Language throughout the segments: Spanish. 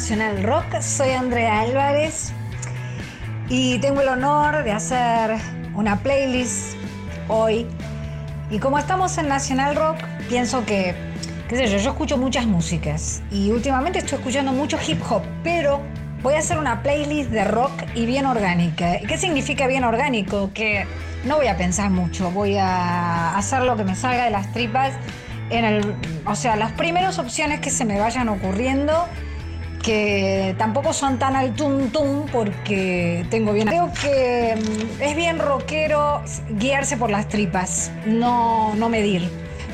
Nacional Rock. Soy Andrea Álvarez y tengo el honor de hacer una playlist hoy. Y como estamos en Nacional Rock, pienso que, qué sé yo, yo escucho muchas músicas y últimamente estoy escuchando mucho hip hop, pero voy a hacer una playlist de rock y bien orgánica. ¿Qué significa bien orgánico? Que no voy a pensar mucho, voy a hacer lo que me salga de las tripas o sea, las primeras opciones que se me vayan ocurriendo, que tampoco son tan al tum porque tengo bien. Creo que mm, es bien rockero guiarse por las tripas, no, no medir.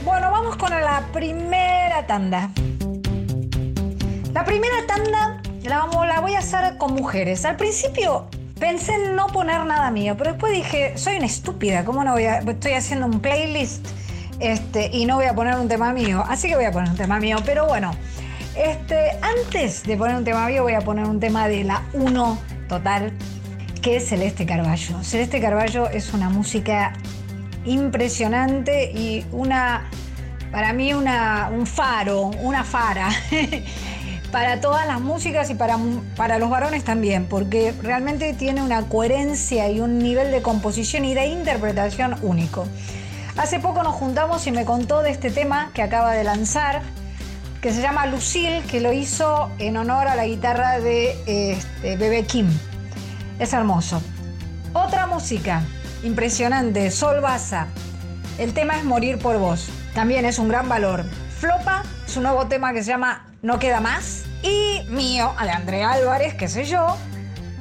Bueno, vamos con la primera tanda. La primera tanda la, la voy a hacer con mujeres. Al principio pensé en no poner nada mío, pero después dije, soy una estúpida, ¿cómo no voy a, estoy haciendo un playlist este, y no voy a poner un tema mío? Así que voy a poner un tema mío, pero bueno, este, antes de poner un tema mío voy a poner un tema de la 1 total, que es Celeste Carballo. Celeste Carballo es una música impresionante y una, para mí, una, un faro, una fara. para todas las músicas y para, para los varones también, porque realmente tiene una coherencia y un nivel de composición y de interpretación único. Hace poco nos juntamos y me contó de este tema que acaba de lanzar, que se llama Lucille, que lo hizo en honor a la guitarra de este, Bebe Kim. Es hermoso. Otra música impresionante, Sol Baza. El tema es Morir por Vos. También es un gran valor. Flopa, su nuevo tema que se llama No Queda Más. Y mío, de Álvarez, que soy yo.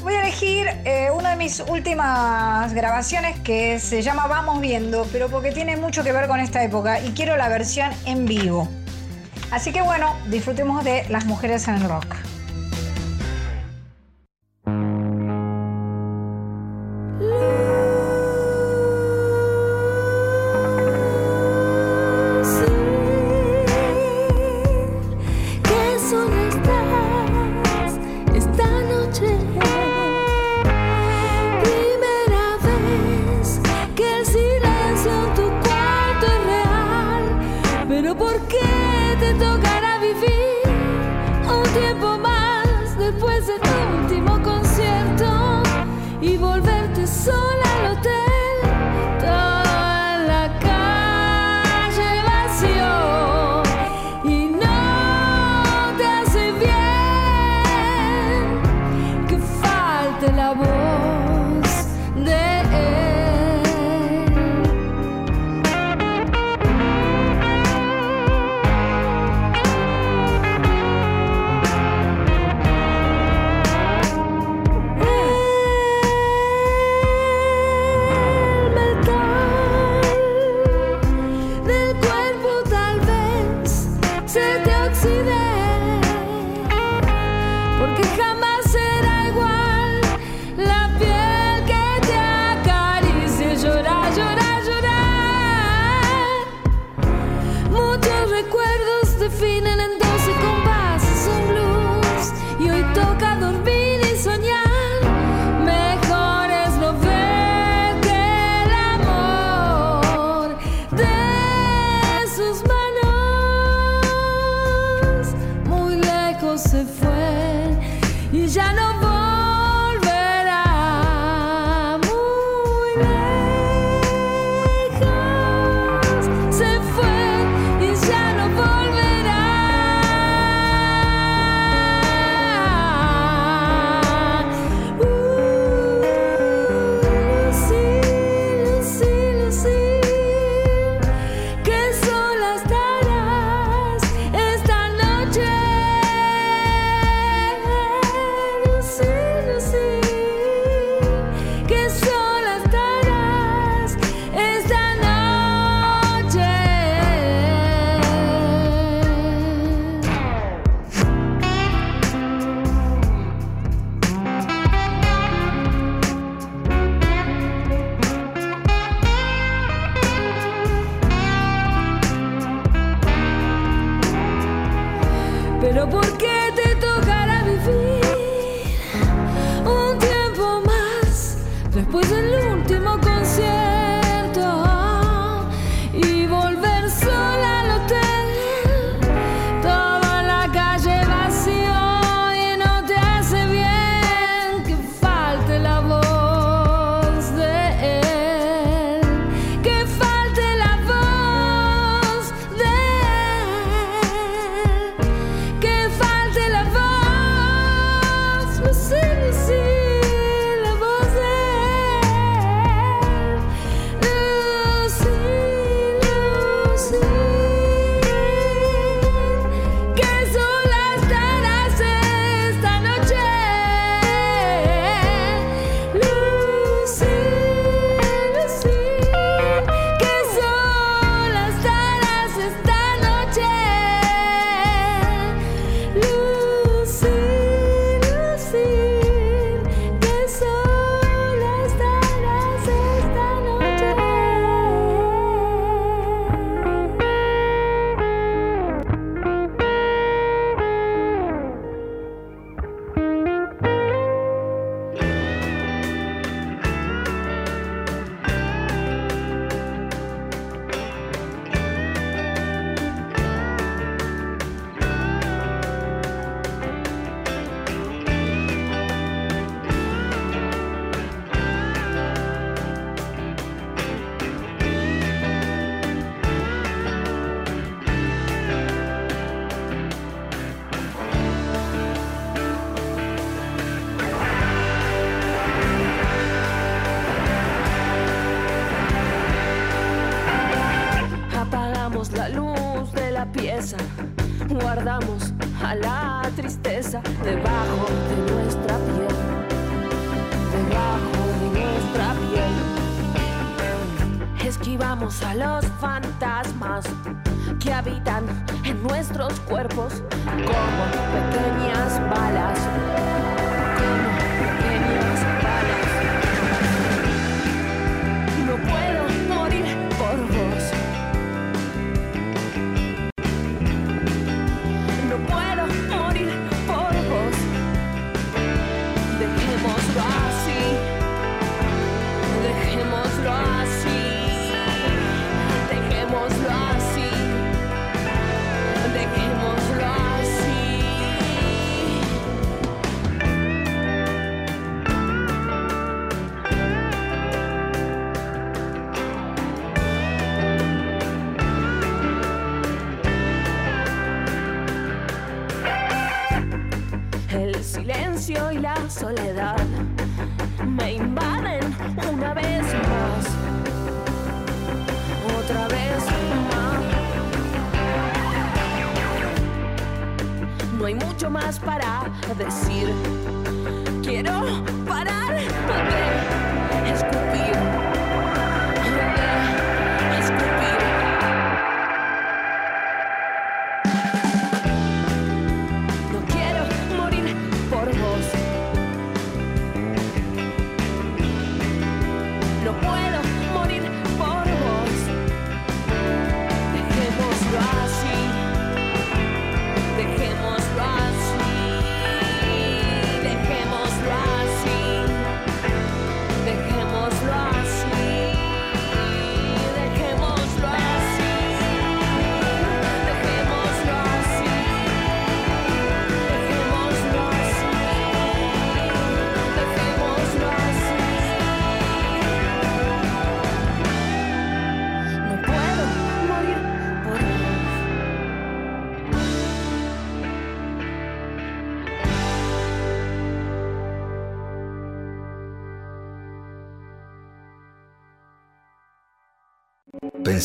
Voy a elegir eh, una de mis últimas grabaciones que se llama Vamos Viendo, pero porque tiene mucho que ver con esta época y quiero la versión en vivo. Así que bueno, disfrutemos de Las Mujeres en Rock.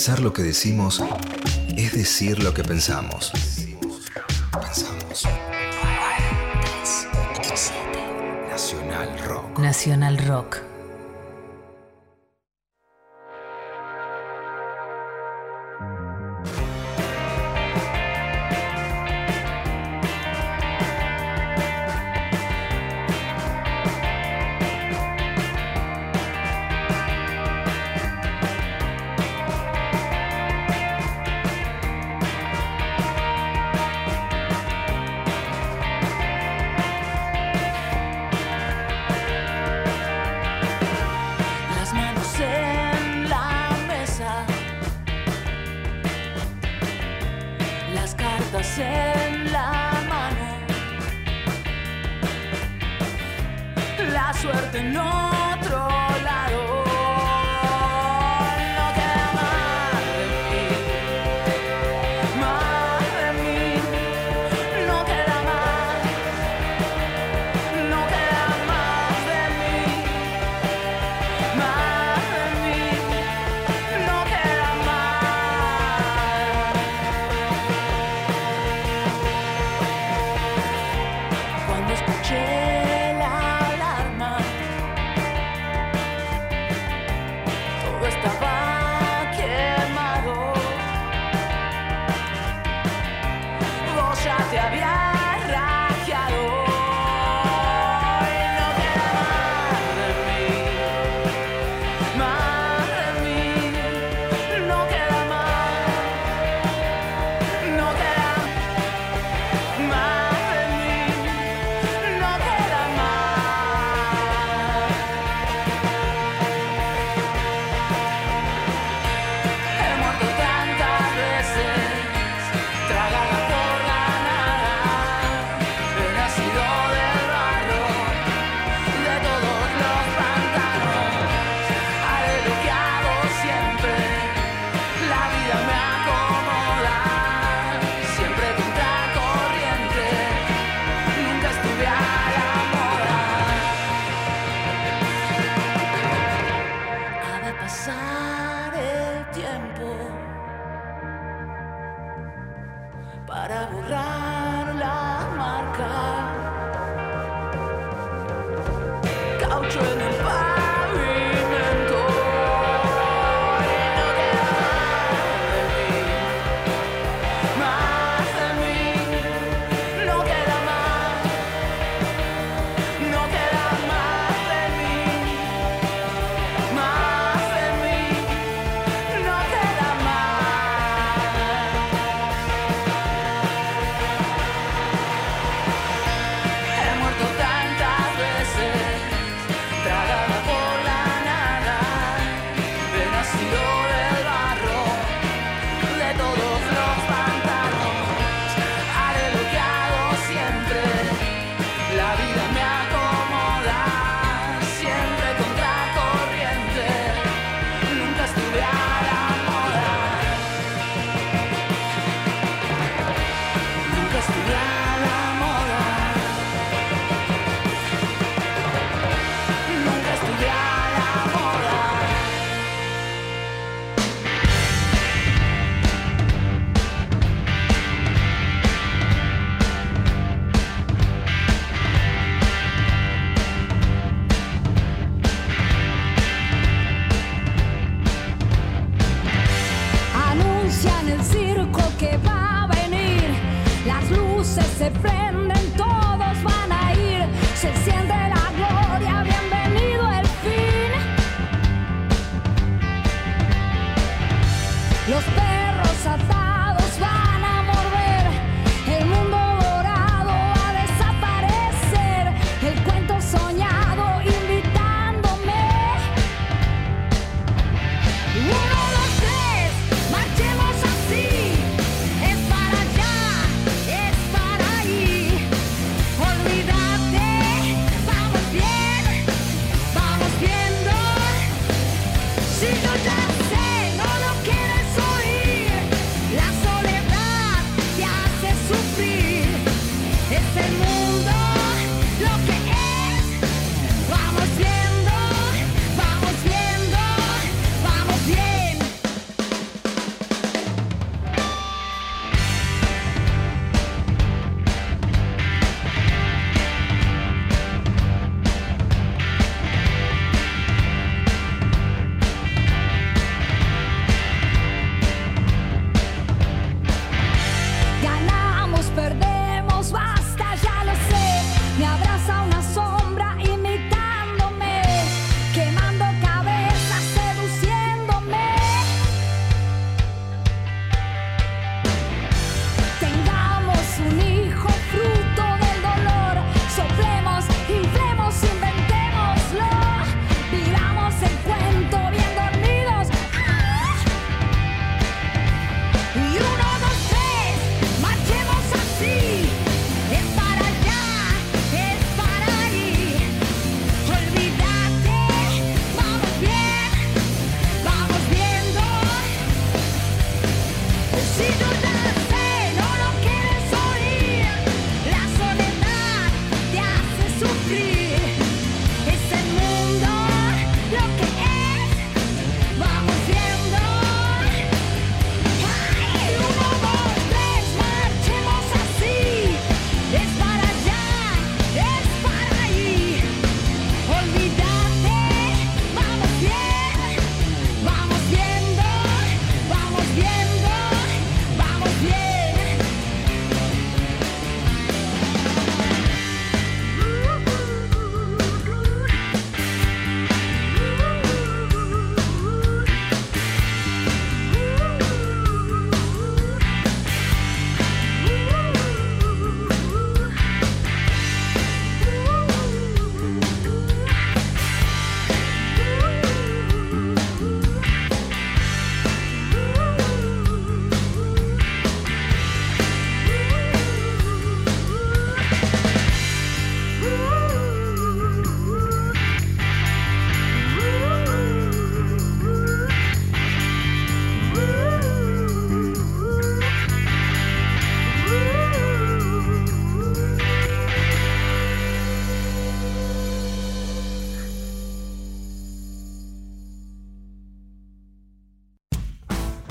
Pensar lo que decimos es decir lo que pensamos. Pensamos. Nacional Rock. Nacional Rock.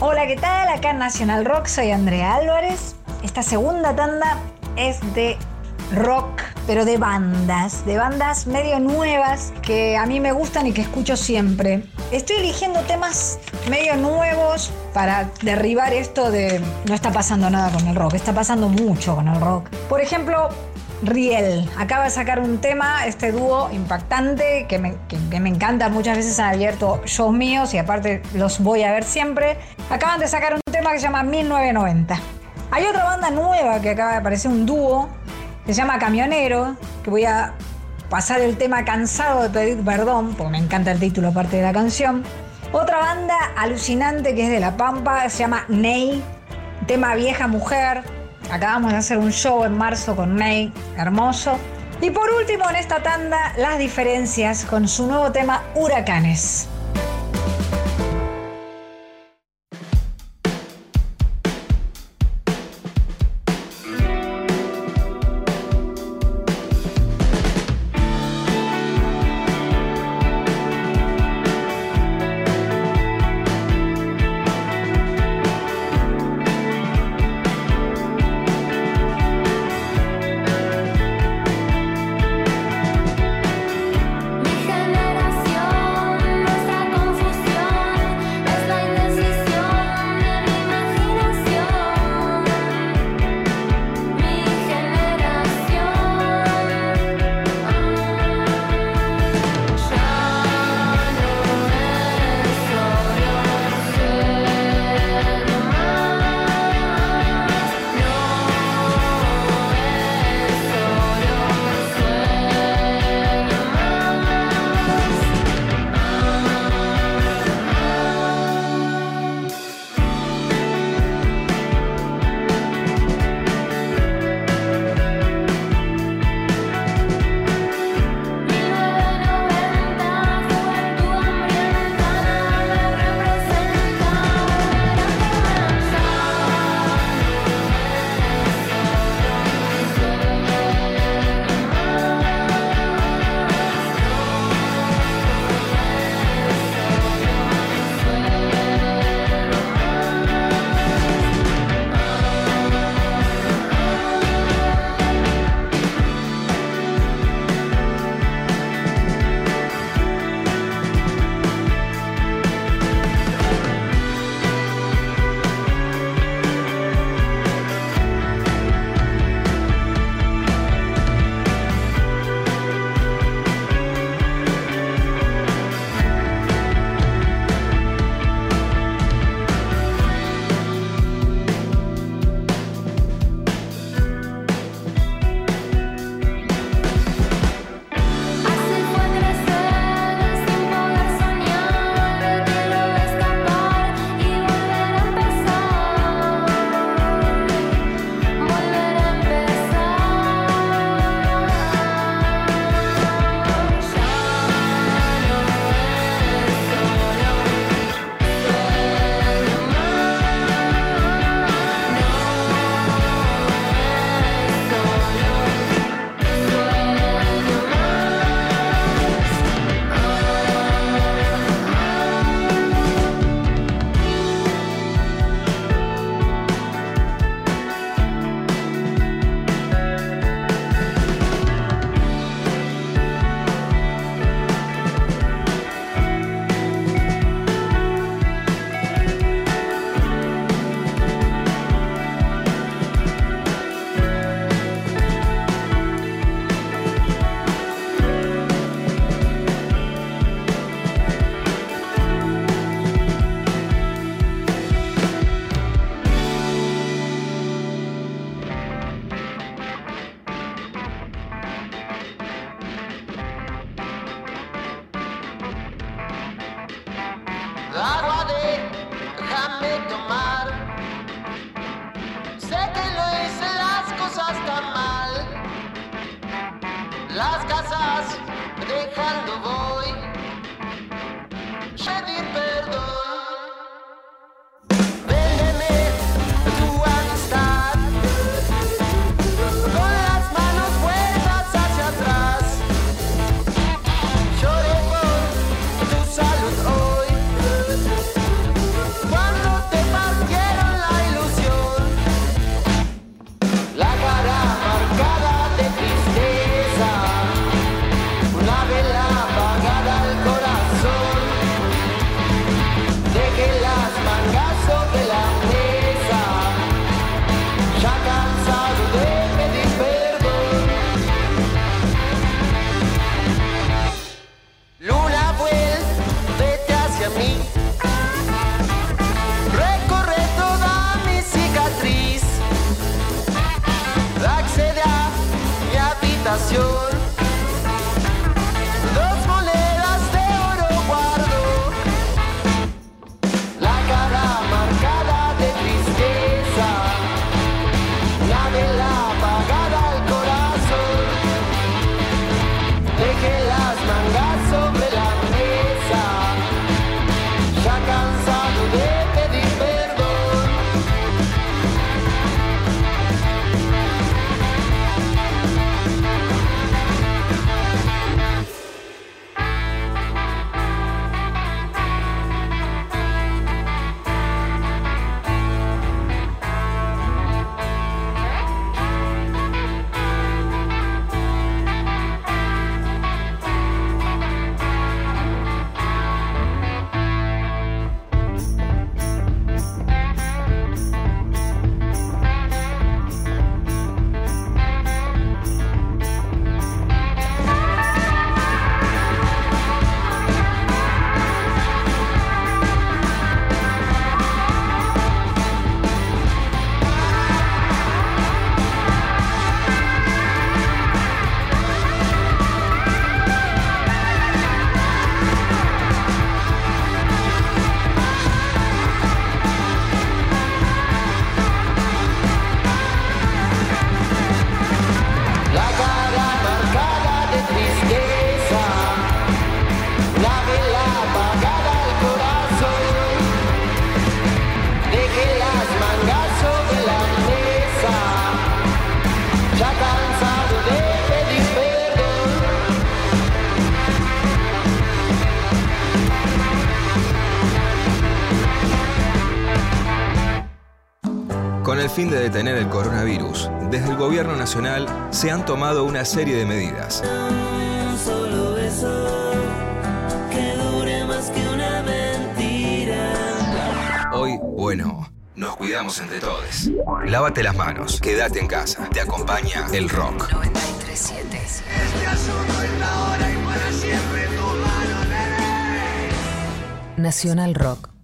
Hola, ¿qué tal? Acá en Nacional Rock soy Andrea Álvarez esta segunda tanda es de rock, pero de bandas, de bandas medio nuevas que a mí me gustan y que escucho siempre. Estoy eligiendo temas medio nuevos para derribar esto de no está pasando nada con el rock, está pasando mucho con el rock. Por ejemplo, Riel acaba de sacar un tema, este dúo impactante que me, que- me encanta. Muchas veces han abierto shows míos y aparte los voy a ver siempre. Acaban de sacar un tema que se llama 1990. Hay otra banda nueva que acaba de aparecer, un dúo, que se llama Camionero, que voy a pasar el tema cansado de pedir perdón, porque me encanta el título aparte de la canción. Otra banda alucinante que es de La Pampa, se llama Ney, tema Vieja Mujer. Acabamos de hacer un show en marzo con Ney, hermoso. Y por último en esta tanda, las diferencias con su nuevo tema Huracanes. estación Con el fin de detener el coronavirus, desde el gobierno nacional se han tomado una serie de medidas. Solo eso que dure más que una mentira. Hoy, bueno, nos cuidamos entre todos. Lávate las manos, quédate en casa. Te acompaña el rock. 937. Nacional Rock.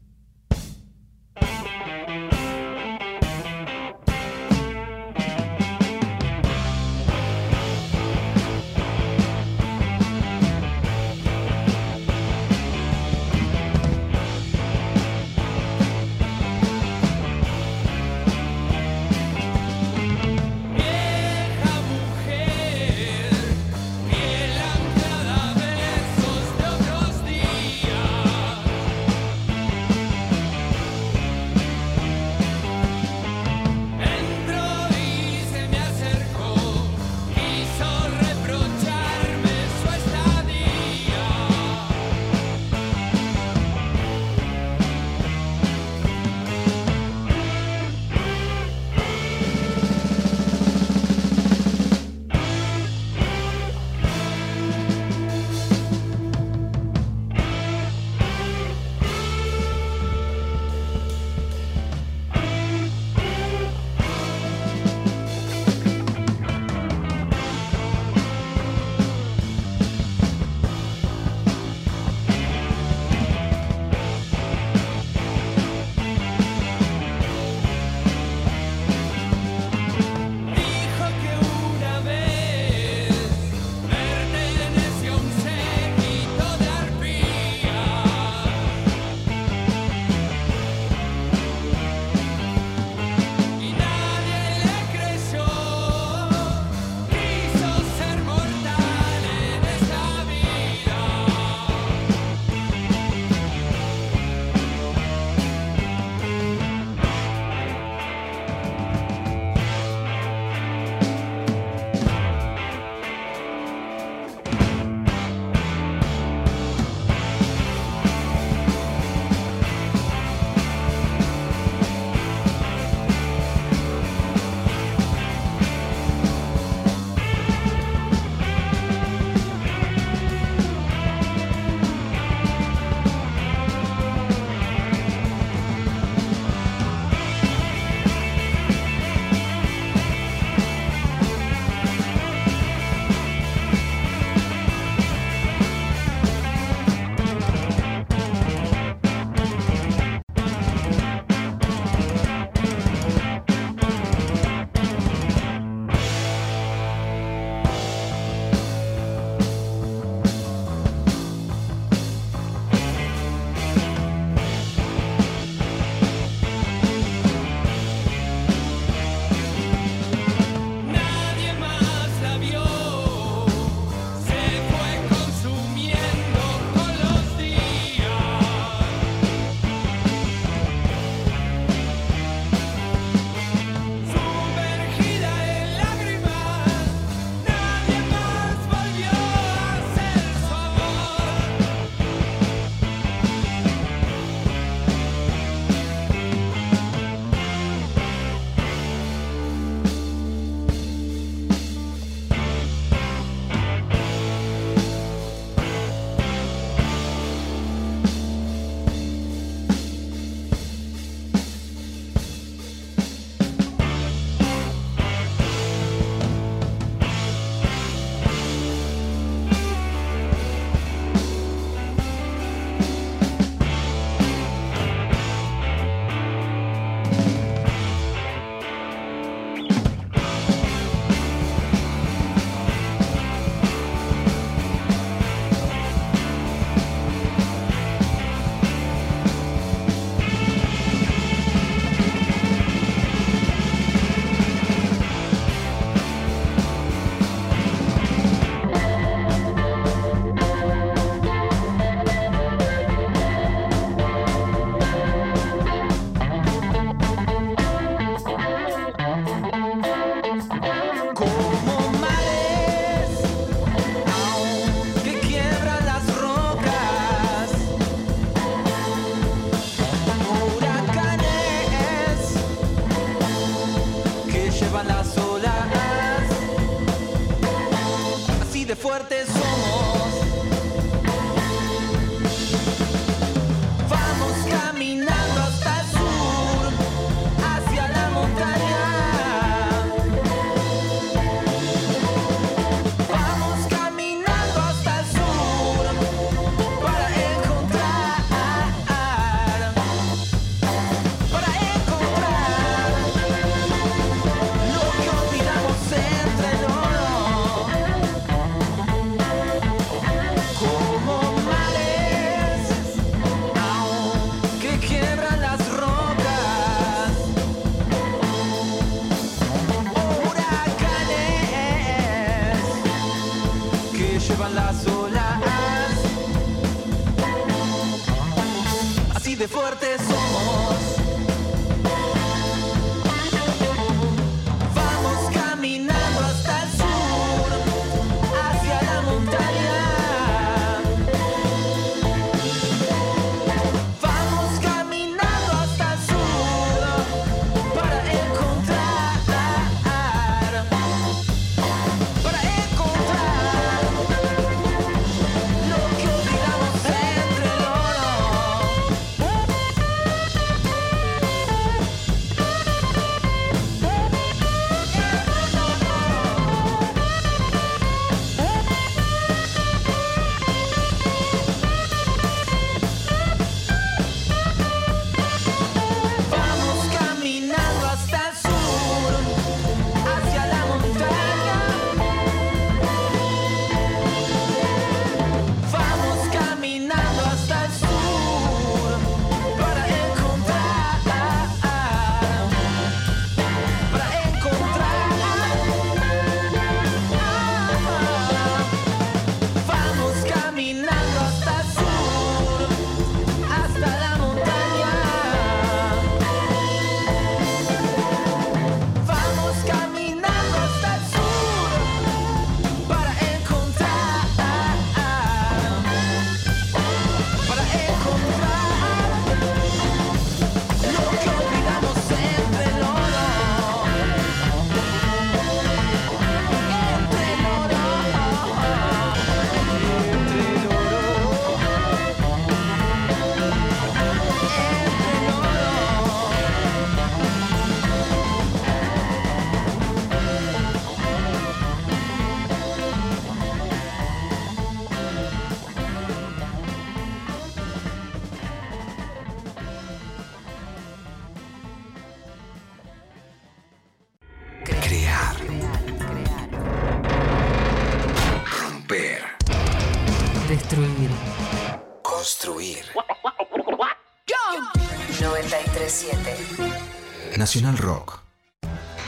Nacional Rock.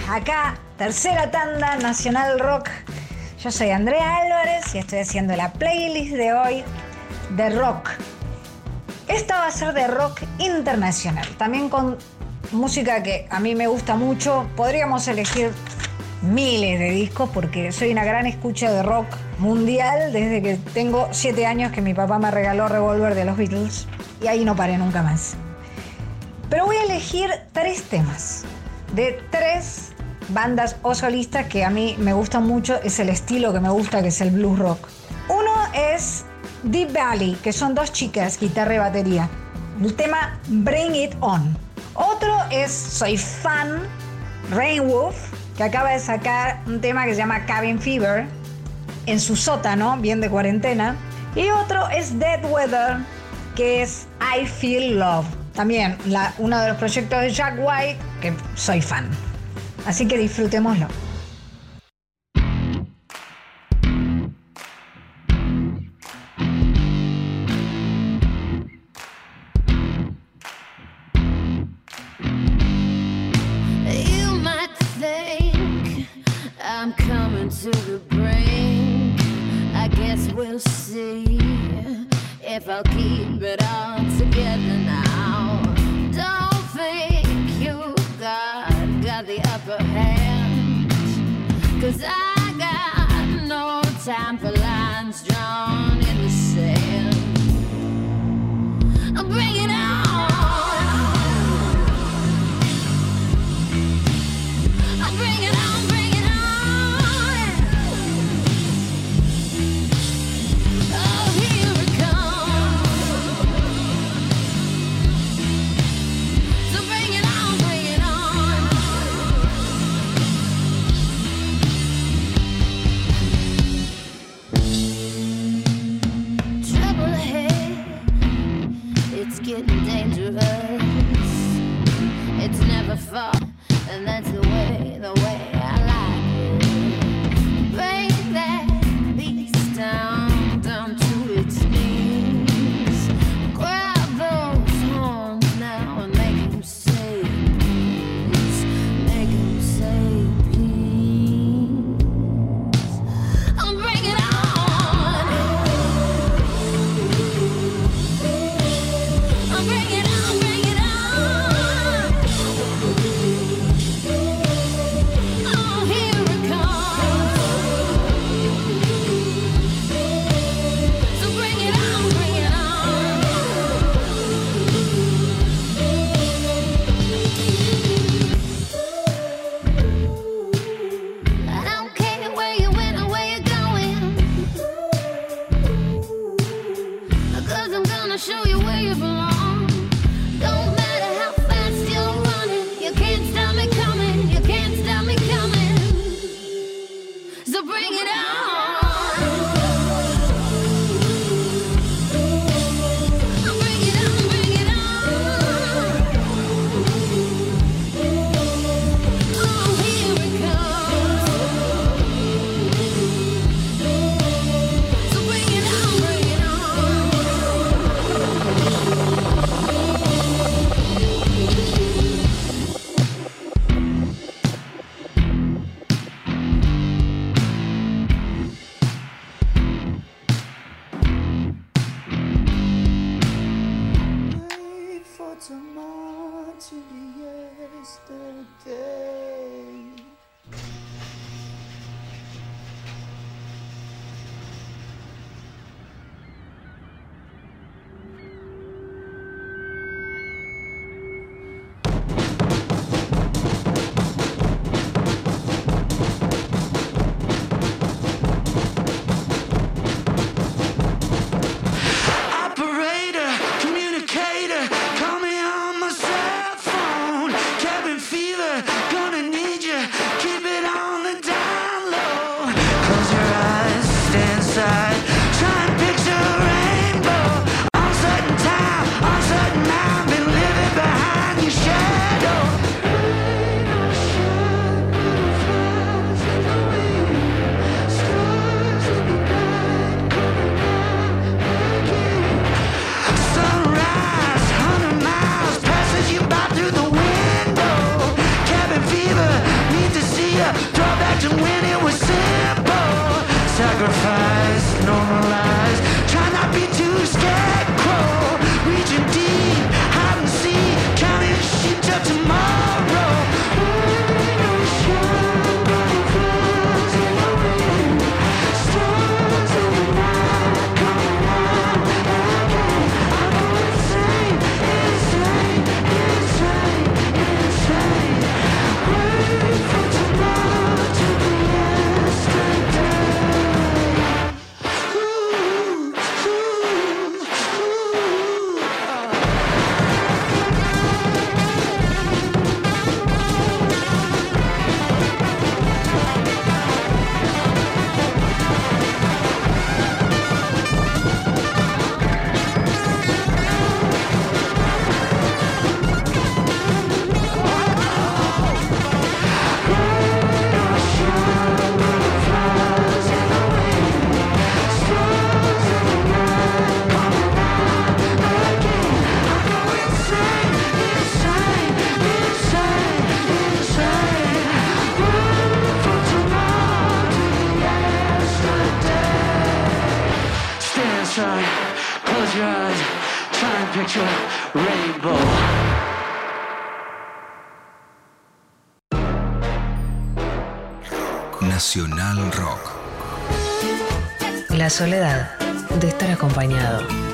Acá, tercera tanda Nacional Rock. Yo soy Andrea Álvarez y estoy haciendo la playlist de hoy de rock. Esta va a ser de rock internacional, también con música que a mí me gusta mucho. Podríamos elegir miles de discos porque soy una gran escucha de rock mundial desde que tengo siete años que mi papá me regaló Revolver de los Beatles y ahí no paré nunca más. Pero voy a elegir tres temas de tres bandas o solistas que a mí me gustan mucho, es el estilo que me gusta, que es el blues rock. Uno es Deep Valley, que son dos chicas, guitarra y batería. El tema Bring It On. Otro es Soy Fan, Rainwolf, que acaba de sacar un tema que se llama Cabin Fever en su sótano, bien de cuarentena. Y otro es Dead Weather, que es I Feel Love. También uno de los proyectos de Jack White, que soy fan. Así que disfrutémoslo. Nacional Rock. La soledad de estar acompañado.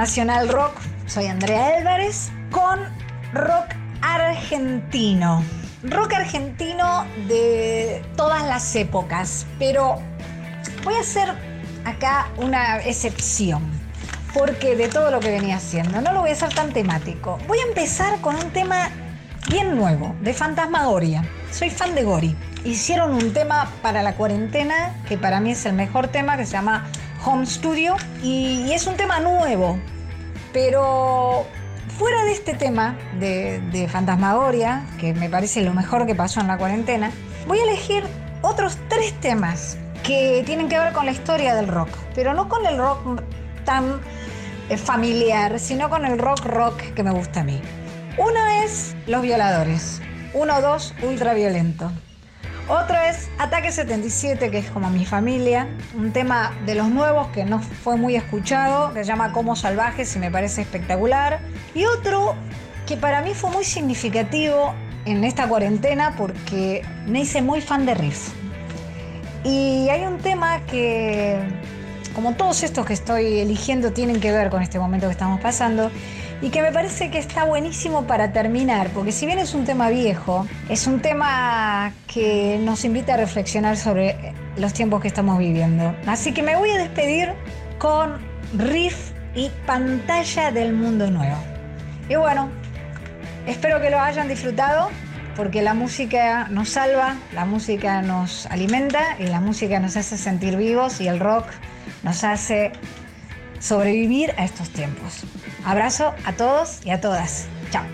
Nacional Rock. Soy Andrea Álvarez con rock argentino. Rock argentino de todas las épocas, pero voy a hacer acá una excepción. Porque de todo lo que venía haciendo, no lo voy a hacer tan temático. Voy a empezar con un tema bien nuevo, de Fantasmagoria. Soy fan de Gori. Hicieron un tema para la cuarentena, que para mí es el mejor tema, que se llama Home Studio. Y, es un tema nuevo, pero fuera de este tema de, de Fantasmagoria, que me parece lo mejor que pasó en la cuarentena, voy a elegir otros tres temas que tienen que ver con la historia del rock, pero no con el rock tan eh, familiar, sino con el rock rock que me gusta a mí. Uno es Los Violadores, uno, dos, Ultraviolento. Otro es Ataque 77, que es como mi familia, un tema de los nuevos que no fue muy escuchado, que se llama Como Salvajes y me parece espectacular. Y otro que para mí fue muy significativo en esta cuarentena porque me hice muy fan de Riff. Y hay un tema que, como todos estos que estoy eligiendo, tienen que ver con este momento que estamos pasando y que me parece que está buenísimo para terminar, porque si bien es un tema viejo, es un tema que nos invita a reflexionar sobre los tiempos que estamos viviendo. Así que me voy a despedir con Riff y Pantalla del Mundo Nuevo. Y bueno, espero que lo hayan disfrutado porque la música nos salva, la música nos alimenta y la música nos hace sentir vivos y el rock nos hace sobrevivir a estos tiempos. Abrazo a todos y a todas. Chao.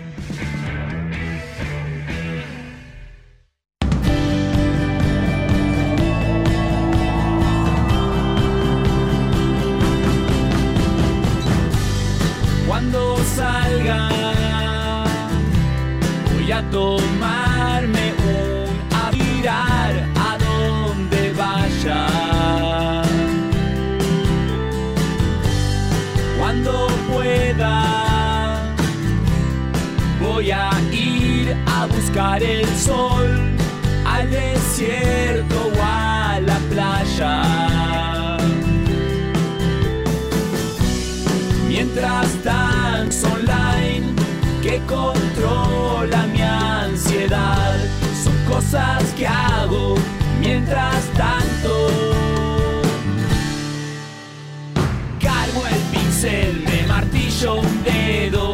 Cuando salga, voy a tomarme el sol al desierto o a la playa. Mientras danzo online que controla mi ansiedad. Son cosas que hago mientras tanto. Cargo el pincel, me martillo un dedo,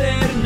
ser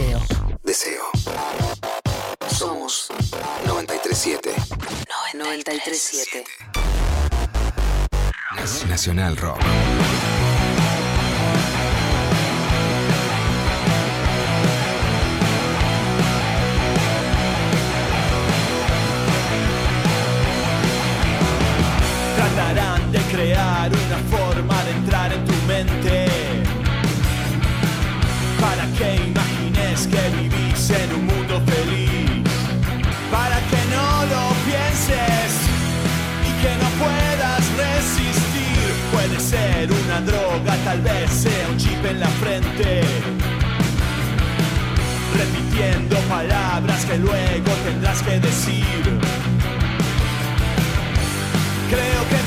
deseo. Deseo. Somos 937 937. Nacional Rock. Tratarán de crear una forma de entrar en tu mente Para que que vivís en un mundo feliz. Para que no lo pienses y que no puedas resistir. Puede ser una droga, tal vez sea un chip en la frente. Repitiendo palabras que luego tendrás que decir. Creo que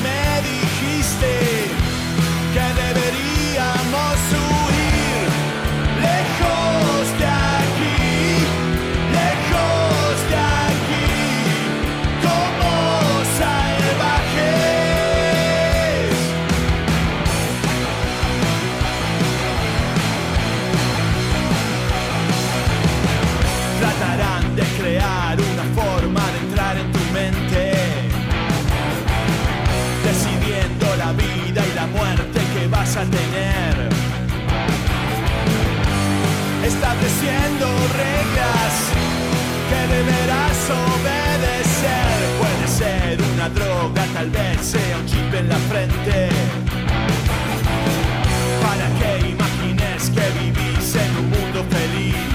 Estableciendo reglas que deberás obedecer. Puede ser una droga, tal vez sea un chip en la frente. Para que imagines que vivís en un mundo feliz.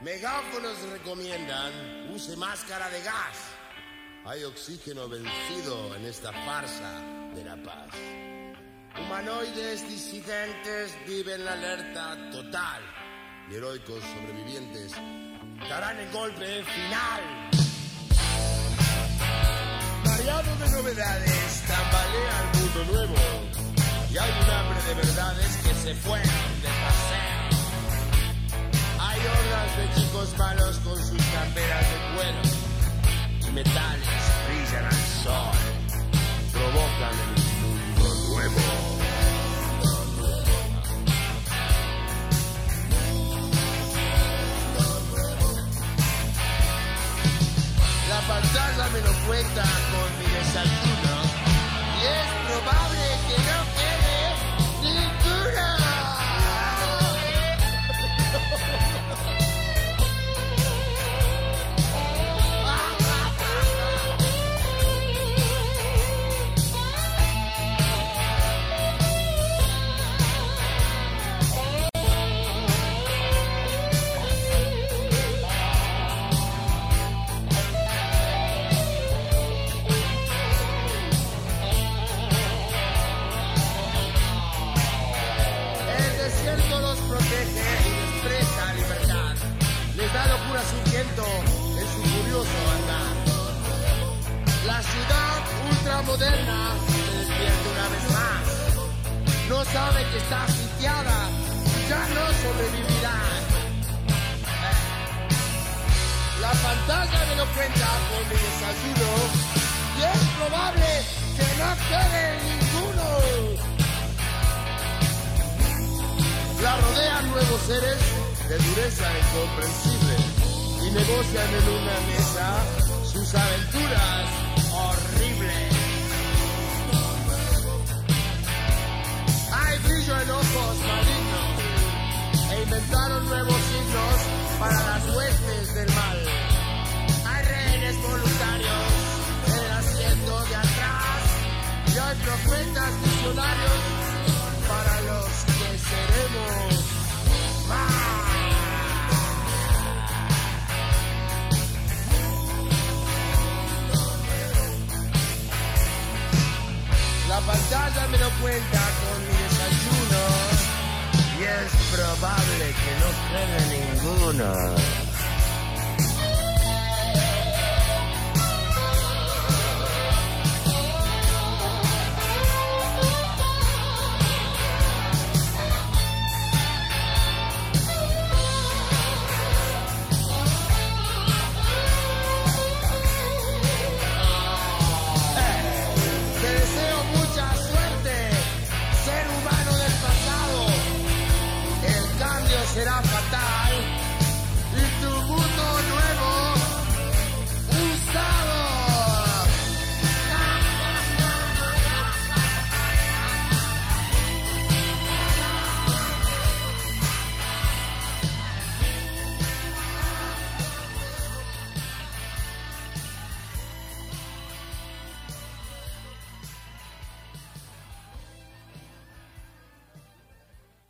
Megáfonos recomiendan use máscara de gas. Hay oxígeno vencido en esta farsa de la paz. Humanoides disidentes viven la alerta total y heroicos sobrevivientes darán el golpe final. Variado de novedades, tambalea el mundo nuevo. Y hay un hambre de verdades que se fueron de paseo. Hordas de chicos malos con sus camperas de cuero. Metales brillan al sol. Provocan el mundo nuevo. La pantalla me lo cuenta con mi desayuno ultramoderna se despierta una vez más. No sabe que está sitiada y ya no sobrevivirá. La pantalla me lo cuenta con mi desayuno y es probable que no quede ninguno. La rodean nuevos seres de dureza incomprensible y negocian en una mesa sus aventuras En ojos malignos e inventaron nuevos signos para las huestes del mal. Hay rehenes voluntarios en el asiento de atrás y hay profetas visionarios para los que seremos más. La pantalla me lo cuenta con es probable que no quede ninguno.